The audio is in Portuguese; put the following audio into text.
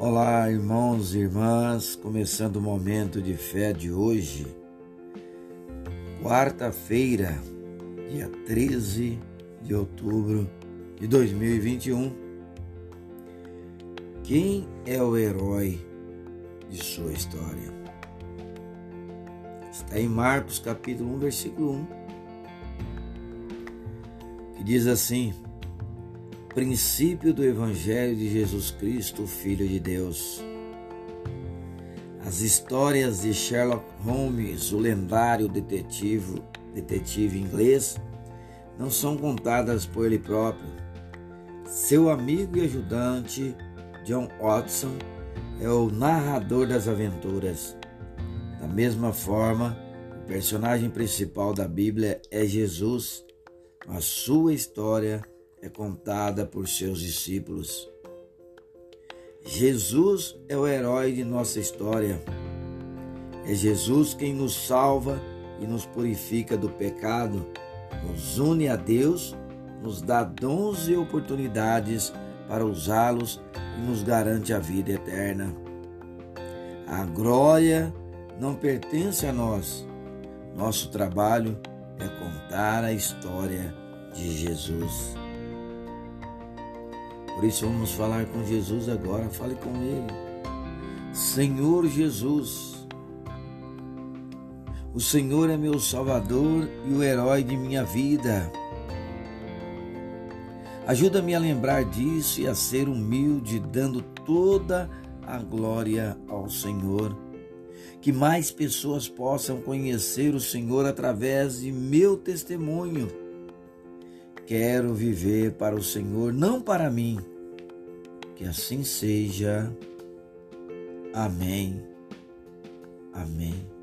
Olá, irmãos e irmãs, começando o momento de fé de hoje, quarta-feira, dia 13 de outubro de 2021. Quem é o herói de sua história? Está em Marcos capítulo 1, versículo 1, que diz assim: princípio do Evangelho de Jesus Cristo, Filho de Deus. As histórias de Sherlock Holmes, o lendário detetive, detetive inglês, não são contadas por ele próprio. Seu amigo e ajudante, John Watson, é o narrador das aventuras. Da mesma forma, o personagem principal da Bíblia é Jesus, a sua história é contada por seus discípulos. Jesus é o herói de nossa história. É Jesus quem nos salva e nos purifica do pecado, nos une a Deus, nos dá dons e oportunidades para usá-los e nos garante a vida eterna. A glória não pertence a nós. Nosso trabalho é contar a história de Jesus. Por isso vamos falar com Jesus agora. Fale com Ele. Senhor Jesus, o Senhor é meu Salvador e o herói de minha vida. Ajuda-me a lembrar disso e a ser humilde, dando toda a glória ao Senhor. Que mais pessoas possam conhecer o Senhor através de meu testemunho Quero viver para o Senhor, não para mim. Que assim seja. Amém. Amém.